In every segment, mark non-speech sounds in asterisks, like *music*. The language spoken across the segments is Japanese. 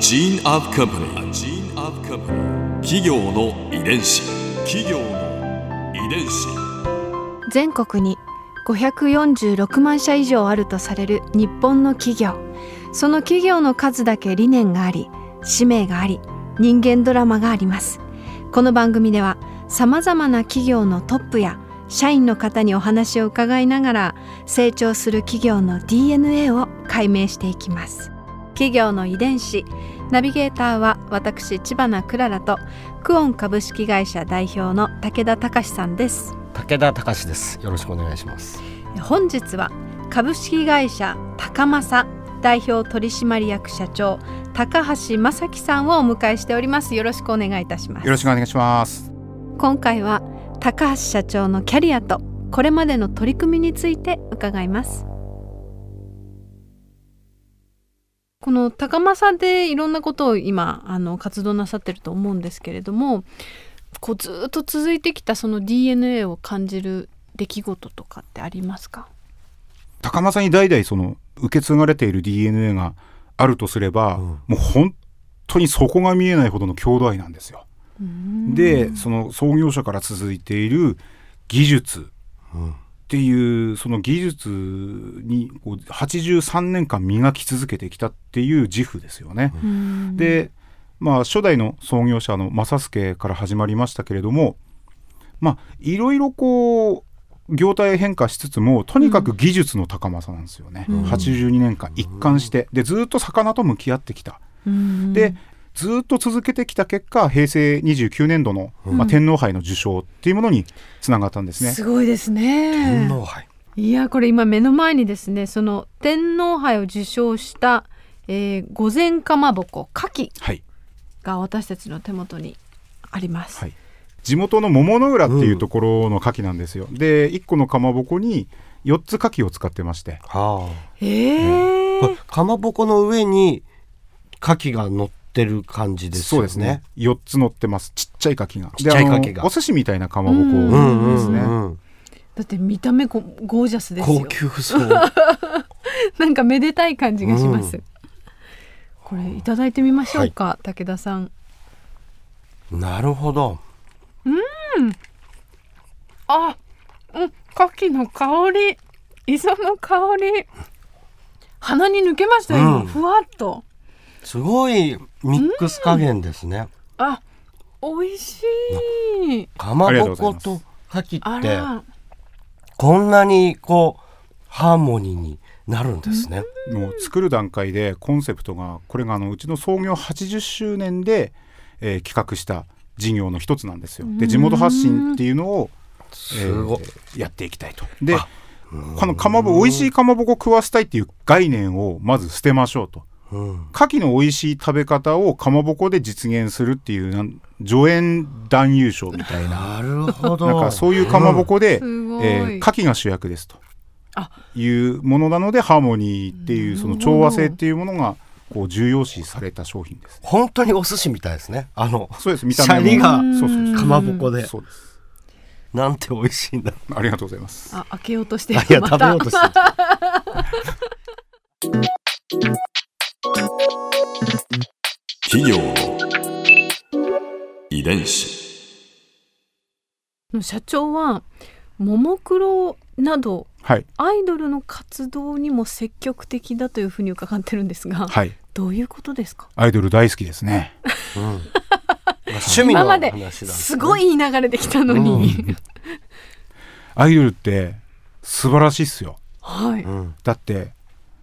gene of company. A gene of company. 企業の遺伝子。企業の遺伝子。全国に546万社以上あるとされる日本の企業その企業の数だけ理念があり使命があり人間ドラマがありますこの番組ではさまざまな企業のトップや社員の方にお話を伺いながら成長する企業の DNA を解明していきます企業の遺伝子。ナビゲーターは私千葉なクララとクオン株式会社代表の武田隆さんです。武田隆です。よろしくお願いします。本日は株式会社高政代表取締役社長高橋正樹さんをお迎えしております。よろしくお願いいたします。よろしくお願いします。今回は高橋社長のキャリアとこれまでの取り組みについて伺いますこの高政でいろんなことを今あの活動なさってると思うんですけれどもこうずっと続いてきたその DNA を感じる出来事とかってありますか？高政に代々その受け継がれている DNA があるとすれば、うん、もう本当に底が見えないほどの郷土愛なんですよ。でその創業者から続いている技術っていうその技術にこう83年間磨き続けてきたっていう自負ですよね。でまあ初代の創業者の正助から始まりましたけれどもまあいろいろこう業態変化しつつもとにかく技術の高政なんですよね、うん、82年間一貫して。でずっと魚と向き合ってきた、うん、でずっと続けてきた結果平成29年度の、まあ、天皇杯の受賞っていうものにつながったんですね。すごいですね天皇杯いやこれ今目の前にですねその天皇杯を受賞した、えー、御前かまぼこ牡蠣が私たちの手元にあります。はい、地元の桃の浦っていうところの牡蠣なんですよ。うん、で1個のかまぼこに4つ牡蠣を使ってまして。はあ、えー、かまぼこの上に牡蠣が乗ってる感じです、ね、そうですね。4つ乗ってます。ちっちゃい牡蠣が。ちっちゃい牡蠣が。お寿司みたいなかまぼこですね。だって見た目ゴージャスですよ。高級そう。*laughs* なんかめでたい感じがします。うん、これいただいてみましょうか、はい、武田さん。なるほど。うん。あ、うん、牡蠣の香り、磯の香り。鼻に抜けましたよ、うん、ふわっと。すごいミックス加減ですね。あ、美味しい。かまぼこと牡蠣ってこんなにこうハーモニーになるんですね。もう作る段階でコンセプトがこれがあのうちの創業80周年で、えー、企画した事業の一つなんですよ。で地元発信っていうのを、えー、やっていきたいと。でこのかまぼ美味しいかまぼこ食わせたいっていう概念をまず捨てましょうと。牡蠣の美味しい食べ方をかまぼこで実現するっていうなん助演男優賞みたいな。なるほど。なんかそういうかまぼこで、うん、えー、牡蠣が主役ですと。いうものなのでハーモニーっていうその調和性っていうものがこう重要視された商品です、ね、本当にお寿司みたいですね。あのそうです。見た目が。かまぼこで。そうです。なんて美味しいんだ。ありがとうございます。あ開けようとして。いや食べようとして *laughs* 企業。の遺伝子。社長はももクロなど、はい、アイドルの活動にも積極的だというふうに伺ってるんですが、はい、どういうことですか？アイドル大好きですね、うん、趣味の話だ、ね、すごい流れできたのに、うん、アイドルって素晴らしいっすよ、はい、だって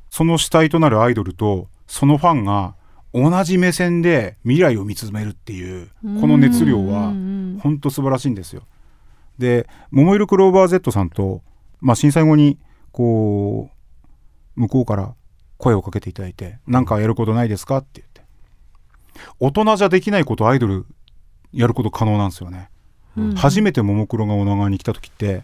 その主体となるアイドルとそのファンが同じ目線で未来を見つめるっていうこの熱量は本当素晴らしいんですよ。で桃色クローバー Z さんと、まあ、震災後にこう向こうから声をかけていただいて「何かやることないですか?」って言って大人じゃできないことアイドルやること可能なんですよね。うん、初めてももクロが女川に来た時って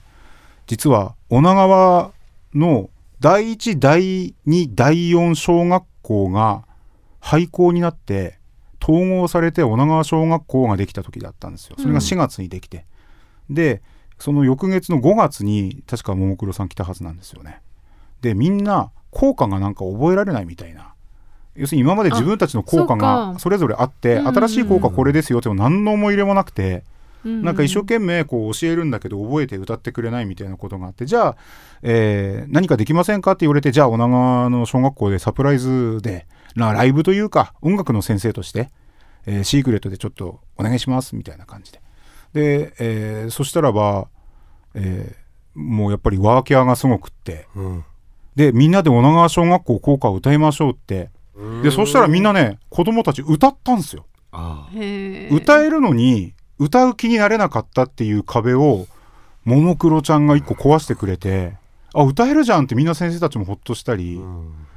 実は女川の第1第2第4小学校が廃校になって統合されて女川小学校ができた時だったんですよ。それが4月にできて、うん、でその翌月の5月に確かももクロさん来たはずなんですよね。でみんな効果がなんか覚えられないみたいな。要するに今まで自分たちの効果がそれぞれあって新しい効果これですよって何の思い入れもなくて、なんか一生懸命こう教えるんだけど覚えて歌ってくれないみたいなことがあってじゃあ、えー、何かできませんかって言われてじゃあ女川の小学校でサプライズでライブというか音楽の先生として、えー、シークレットでちょっとお願いしますみたいな感じで。で、えー、そしたらば、えー、もうやっぱりワーキャーがすごくって、うん、でみんなで女川小学校校歌を歌いましょうって。でそしたらみんなね子供たち歌ったんですよ。歌えるのに歌う気になれなかったっていう壁をももクロちゃんが一個壊してくれてあ歌えるじゃんってみんな先生たちもほっとしたり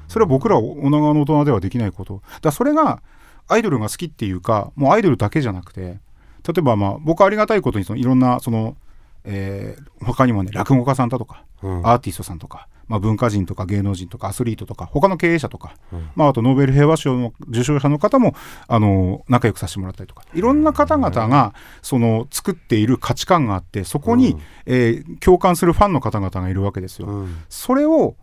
それは僕ら女川の大人ではできないこと。だそれがアイドルが好きっていうかもうアイドルだけじゃなくて例えばまあ僕ありがたいことにそのいろんなその、えー、他にもね落語家さんだとか、うん、アーティストさんとかまあ、文化人とか芸能人とかアスリートとか他の経営者とか、うん、まあ、あとノーベル平和賞の受賞者の方もあの仲良くさせてもらったりとかいろんな方々がその作っている価値観があってそこに、うん、えー、共感するファンの方々がいるわけですよ。うん、それを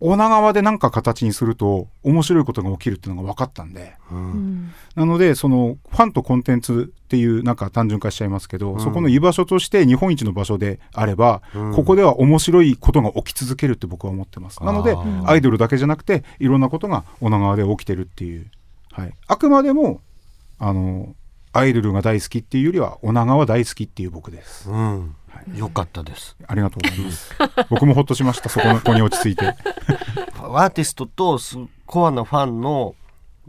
女川で何か形にすると面白いことが起きるっていうのが分かったんで、うん、なのでそのファンとコンテンツっていうなんか単純化しちゃいますけど、うん、そこの居場所として日本一の場所であれば、うん、ここでは面白いことが起き続けるって僕は思ってます。なのでアイドルだけじゃなくていろんなことが女川で起きてるっていう、はい、あくまでもあのアイドルが大好きっていうよりは女川大好きっていう僕です。うんよかったです。ありがとうございます。*laughs* 僕もほっとしました。そこの子に落ち着いて。*laughs* アーティストとコアなファンの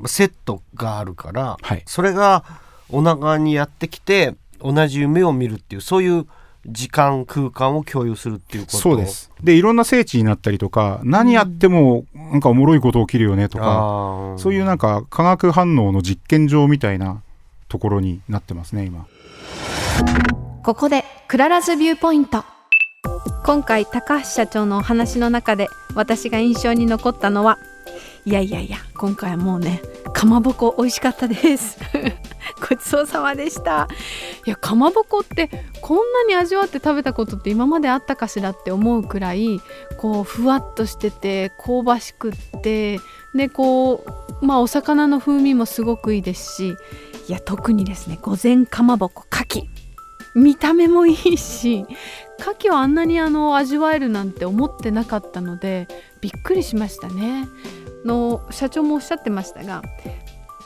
セットがあるから、はい、それがお腹にやってきて同じ夢を見るっていうそういう時間空間を共有するっていうことそうですでいろんな聖地になったりとか何やってもなんかおもろいこと起きるよねとか、うん、そういうなんか化学反応の実験場みたいなところになってますね今。ここで Clara's Viewpoint。今回高橋社長のお話の中で私が印象に残ったのはいやいやいや今回はもうねかまぼこ美味しかったです。*laughs* ごちそうさまでした。いやかまぼこってこんなに味わって食べたことって今まであったかしらって思うくらいこうふわっとしてて香ばしくってでこうまあお魚の風味もすごくいいですしいや特にですね御前かまぼこ牡蠣。見た目もいいし牡蠣をあんなにあの味わえるなんて思ってなかったのでびっくりしましたね。の社長もおっしゃってましたが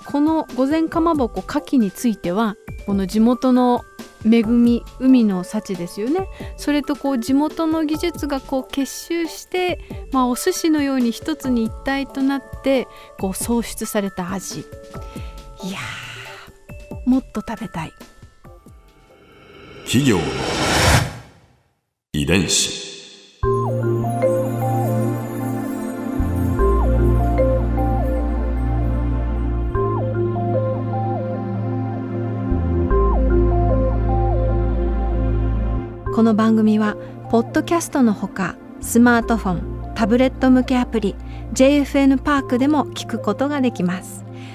この御前かまぼこ牡蠣についてはこの地元の恵み海の幸ですよね。それとこう地元の技術がこう結集して、まあ、お寿司のように一つに一体となってこう創出された味。いやもっと食べたい。企業の遺伝子。この番組はポッドキャストのほかスマートフォンタブレット向けアプリ JFN パークでも聞くことができます